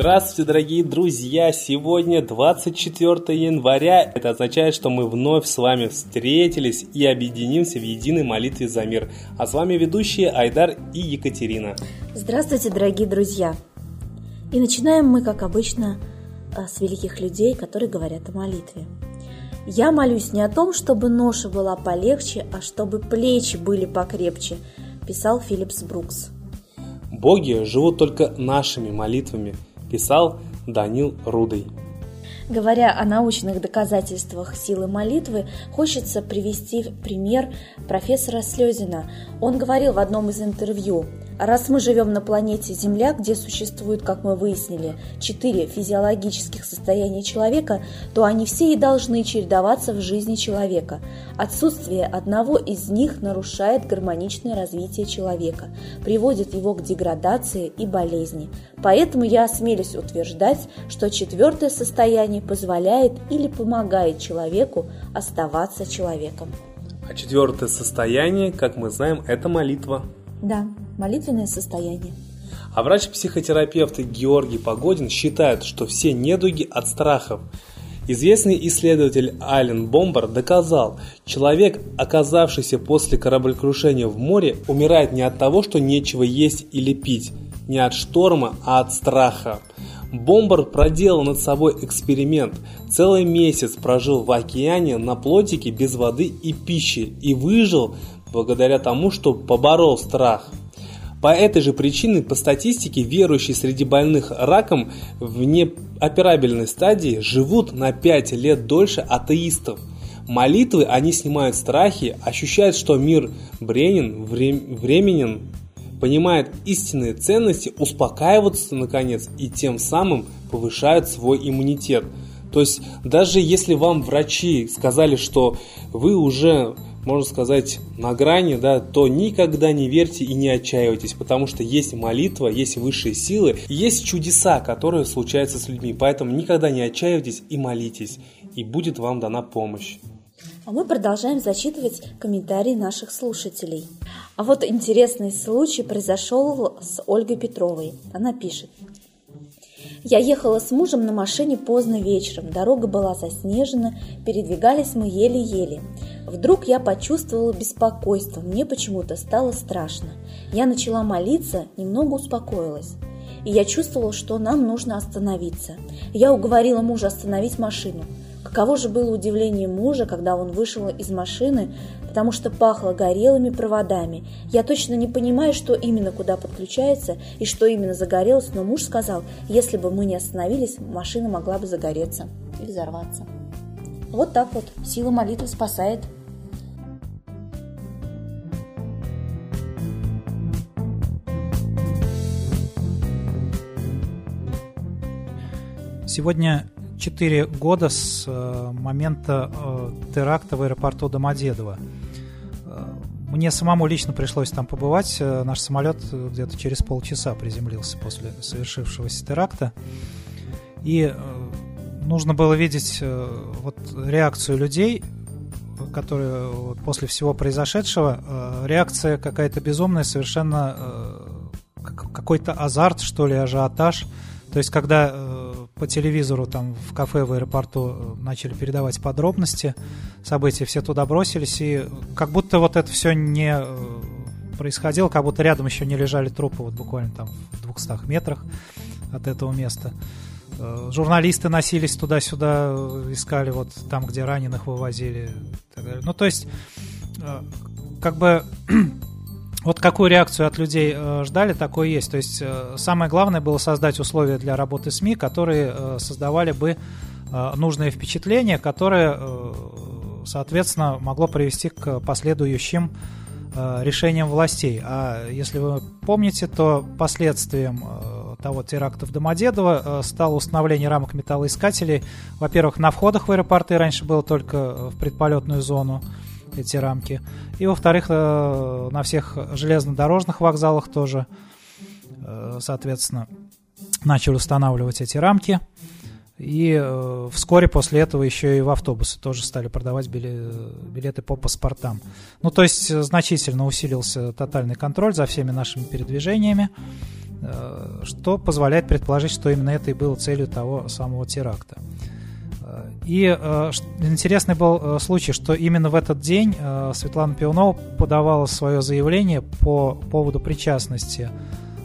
Здравствуйте, дорогие друзья! Сегодня 24 января. Это означает, что мы вновь с вами встретились и объединимся в единой молитве за мир. А с вами ведущие Айдар и Екатерина. Здравствуйте, дорогие друзья! И начинаем мы, как обычно, э, с великих людей, которые говорят о молитве. Я молюсь не о том, чтобы ноша была полегче, а чтобы плечи были покрепче, писал Филлипс Брукс. Боги живут только нашими молитвами – писал Данил Рудый. Говоря о научных доказательствах силы молитвы, хочется привести пример профессора Слезина. Он говорил в одном из интервью – Раз мы живем на планете Земля, где существует, как мы выяснили, четыре физиологических состояния человека, то они все и должны чередоваться в жизни человека. Отсутствие одного из них нарушает гармоничное развитие человека, приводит его к деградации и болезни. Поэтому я осмелюсь утверждать, что четвертое состояние позволяет или помогает человеку оставаться человеком. А четвертое состояние, как мы знаем, это молитва. Да, молитвенное состояние. А врач-психотерапевт Георгий Погодин считает, что все недуги от страхов. Известный исследователь Ален Бомбар доказал, человек, оказавшийся после кораблекрушения в море, умирает не от того, что нечего есть или пить, не от шторма, а от страха. Бомбар проделал над собой эксперимент. Целый месяц прожил в океане на плотике без воды и пищи и выжил благодаря тому, что поборол страх. По этой же причине, по статистике, верующие среди больных раком в неоперабельной стадии живут на 5 лет дольше атеистов. Молитвы они снимают страхи, ощущают, что мир бренен, временен, понимают истинные ценности, успокаиваются наконец и тем самым повышают свой иммунитет. То есть даже если вам врачи сказали, что вы уже можно сказать, на грани, да, то никогда не верьте и не отчаивайтесь, потому что есть молитва, есть высшие силы, есть чудеса, которые случаются с людьми. Поэтому никогда не отчаивайтесь и молитесь, и будет вам дана помощь. А мы продолжаем зачитывать комментарии наших слушателей. А вот интересный случай произошел с Ольгой Петровой. Она пишет. Я ехала с мужем на машине поздно вечером, дорога была заснежена, передвигались мы еле-еле. Вдруг я почувствовала беспокойство, мне почему-то стало страшно. Я начала молиться, немного успокоилась. И я чувствовала, что нам нужно остановиться. Я уговорила мужа остановить машину. Каково же было удивление мужа, когда он вышел из машины, потому что пахло горелыми проводами. Я точно не понимаю, что именно куда подключается и что именно загорелось, но муж сказал, если бы мы не остановились, машина могла бы загореться или взорваться. Вот так вот сила молитвы спасает Сегодня 4 года с э, момента э, теракта в аэропорту Домодедово. Э, мне самому лично пришлось там побывать. Наш самолет где-то через полчаса приземлился после совершившегося теракта. И нужно было видеть вот реакцию людей, которые вот после всего произошедшего, реакция какая-то безумная, совершенно какой-то азарт, что ли, ажиотаж. То есть, когда по телевизору там в кафе в аэропорту э, начали передавать подробности событий, все туда бросились, и как будто вот это все не э, происходило, как будто рядом еще не лежали трупы, вот буквально там в 200 метрах от этого места. Э, журналисты носились туда-сюда, искали вот там, где раненых вывозили. Ну, то есть, как бы Вот какую реакцию от людей э, ждали, такое есть. То есть э, самое главное было создать условия для работы СМИ, которые э, создавали бы нужные впечатления, которые, э, соответственно, могло привести к последующим решениям властей. А если вы помните, то последствием того теракта в Домодедово стало установление рамок металлоискателей. Во-первых, на входах в аэропорты раньше было только в предполетную зону эти рамки. И, во-вторых, э, на всех железнодорожных вокзалах тоже, э, соответственно, начали устанавливать эти рамки. И э, вскоре после этого еще и в автобусы тоже стали продавать билеты по паспортам. Ну, то есть значительно усилился тотальный контроль за всеми нашими передвижениями. что позволяет предположить, что именно это и было целью того самого теракта. И э, интересный был э, случай, что именно в этот день э, Светлана Пионова подавала свое заявление по поводу причастности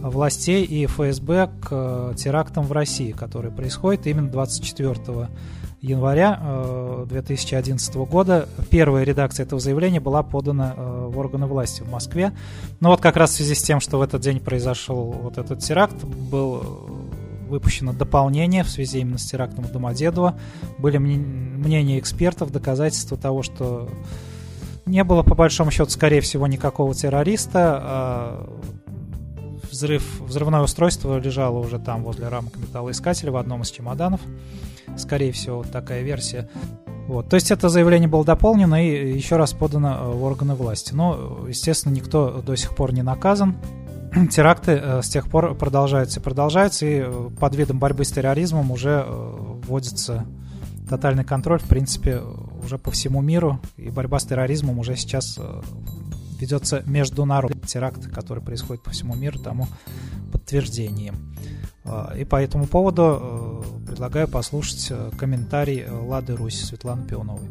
властей и ФСБ к э, терактам в России, которые происходят именно 24 января э, 2011 года. Первая редакция этого заявления была подана э, в органы власти в Москве. Но вот как раз в связи с тем, что в этот день произошел вот этот теракт, был выпущено дополнение в связи именно с терактом в Домодедово. Были мнения экспертов, доказательства того, что не было, по большому счету, скорее всего, никакого террориста. А взрыв, взрывное устройство лежало уже там, возле рамок металлоискателя, в одном из чемоданов. Скорее всего, вот такая версия. Вот. То есть это заявление было дополнено и еще раз подано э, в органы власти. Но, естественно, никто до сих пор не наказан. теракты э, с тех пор продолжаются и продолжаются, и э, под видом борьбы с терроризмом уже э, вводится тотальный контроль, в принципе, уже по всему миру, и борьба с терроризмом уже сейчас ведется международный теракт, который происходит по всему миру, тому подтверждением. И по этому поводу предлагаю послушать комментарий Лады Руси Светланы Пионовой.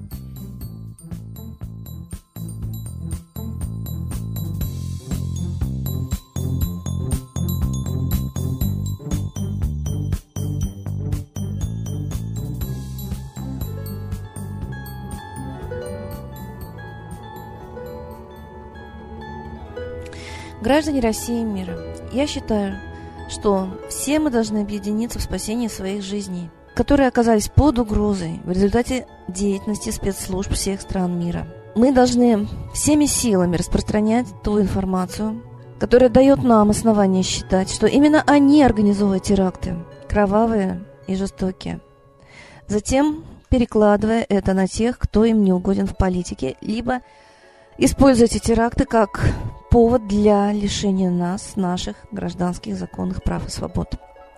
Граждане России и мира, я считаю, что все мы должны объединиться в спасении своих жизней, которые оказались под угрозой в результате деятельности спецслужб всех стран мира. Мы должны всеми силами распространять ту информацию, которая дает нам основание считать, что именно они организовывают теракты, кровавые и жестокие. Затем перекладывая это на тех, кто им не угоден в политике, либо используя эти теракты как повод для лишения нас наших гражданских законных прав и свобод.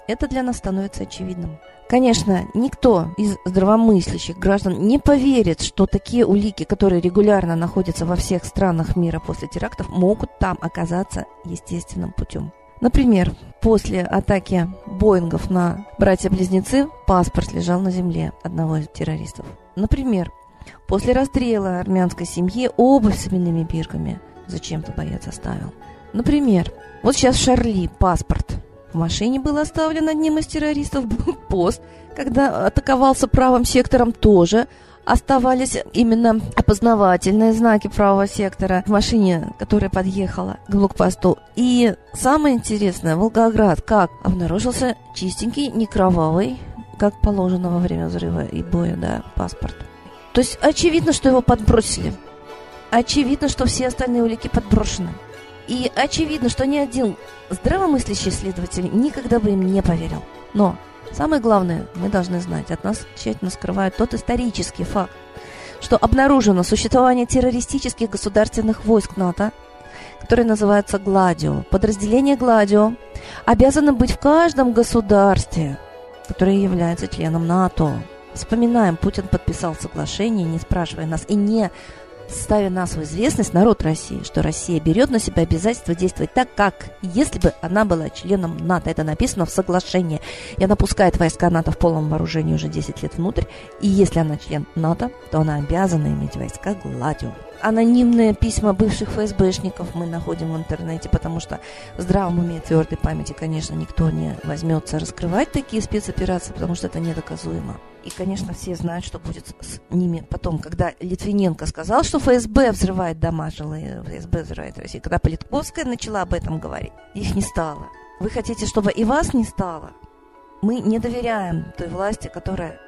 Это для нас становится очевидным. Конечно, никто из здравомыслящих граждан не поверит, что такие улики, которые регулярно находятся во всех странах мира после терактов, могут там оказаться естественным путем. Например, после атаки Боингов на братья-близнецы паспорт лежал на земле одного из террористов. Например, после расстрела армянской семьи обувь с именными бирками – зачем-то боец оставил. Например, вот сейчас Шарли паспорт в машине был оставлен одним из террористов, пост, когда атаковался правым сектором тоже оставались именно опознавательные знаки правого сектора в машине, которая подъехала к блокпосту. И самое интересное, Волгоград как обнаружился чистенький, не кровавый, как положено во время взрыва и боя, да, паспорт. То есть очевидно, что его подбросили. Очевидно, что все остальные улики подброшены. И очевидно, что ни один здравомыслящий следователь никогда бы им не поверил. Но самое главное, мы должны знать, от нас тщательно скрывают тот исторический факт, что обнаружено существование террористических государственных войск НАТО, которые называются «Гладио». Подразделение «Гладио» обязано быть в каждом государстве, которое является членом НАТО. Вспоминаем, Путин подписал соглашение, не спрашивая нас и не ставя нас в известность, народ России, что Россия берет на себя обязательство действовать так, как если бы она была членом НАТО. Это написано в соглашении. И она пускает войска НАТО в полном вооружении уже 10 лет внутрь. И если она член НАТО, то она обязана иметь войска Гладио анонимные письма бывших ФСБшников мы находим в интернете, потому что в здравом уме и твердой памяти, конечно, никто не возьмется раскрывать такие спецоперации, потому что это недоказуемо. И, конечно, все знают, что будет с ними потом, когда Литвиненко сказал, что ФСБ взрывает дома жилые, ФСБ взрывает Россию. Когда Политковская начала об этом говорить, их не стало. Вы хотите, чтобы и вас не стало? Мы не доверяем той власти, которая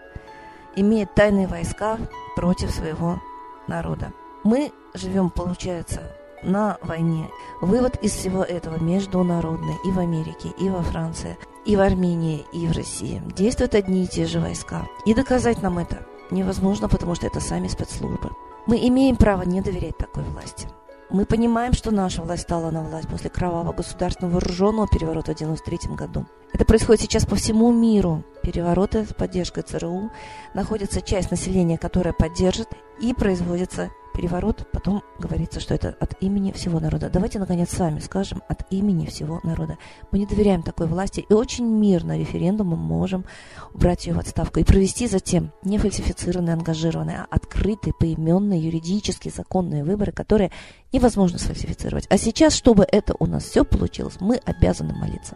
имеет тайные войска против своего народа. Мы живем, получается, на войне. Вывод из всего этого международный и в Америке, и во Франции, и в Армении, и в России. Действуют одни и те же войска. И доказать нам это невозможно, потому что это сами спецслужбы. Мы имеем право не доверять такой власти. Мы понимаем, что наша власть стала на власть после кровавого государственного вооруженного переворота в 1993 году. Это происходит сейчас по всему миру. Перевороты с поддержкой ЦРУ находится часть населения, которая поддержит, и производится переворот, потом говорится, что это от имени всего народа. Давайте, наконец, сами скажем от имени всего народа. Мы не доверяем такой власти и очень мирно референдумом можем убрать ее в отставку и провести затем не фальсифицированные, ангажированные, а открытые, поименные, юридически законные выборы, которые невозможно сфальсифицировать. А сейчас, чтобы это у нас все получилось, мы обязаны молиться.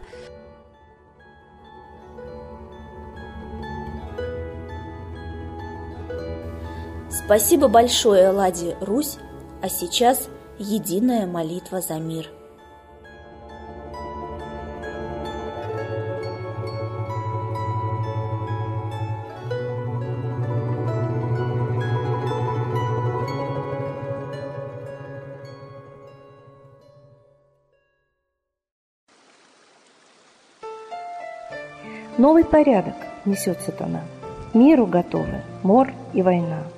Спасибо большое, Ладе Русь, а сейчас единая молитва за мир. Новый порядок несет сатана. Миру готовы мор и война –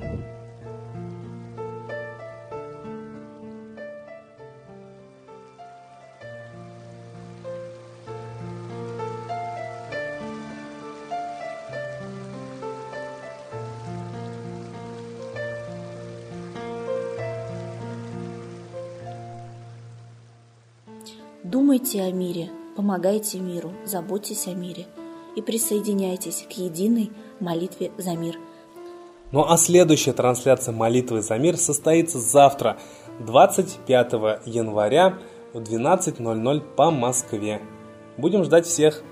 Думайте о мире, помогайте миру, заботьтесь о мире и присоединяйтесь к единой молитве за мир. Ну а следующая трансляция молитвы за мир состоится завтра, 25 января в 12.00 по Москве. Будем ждать всех!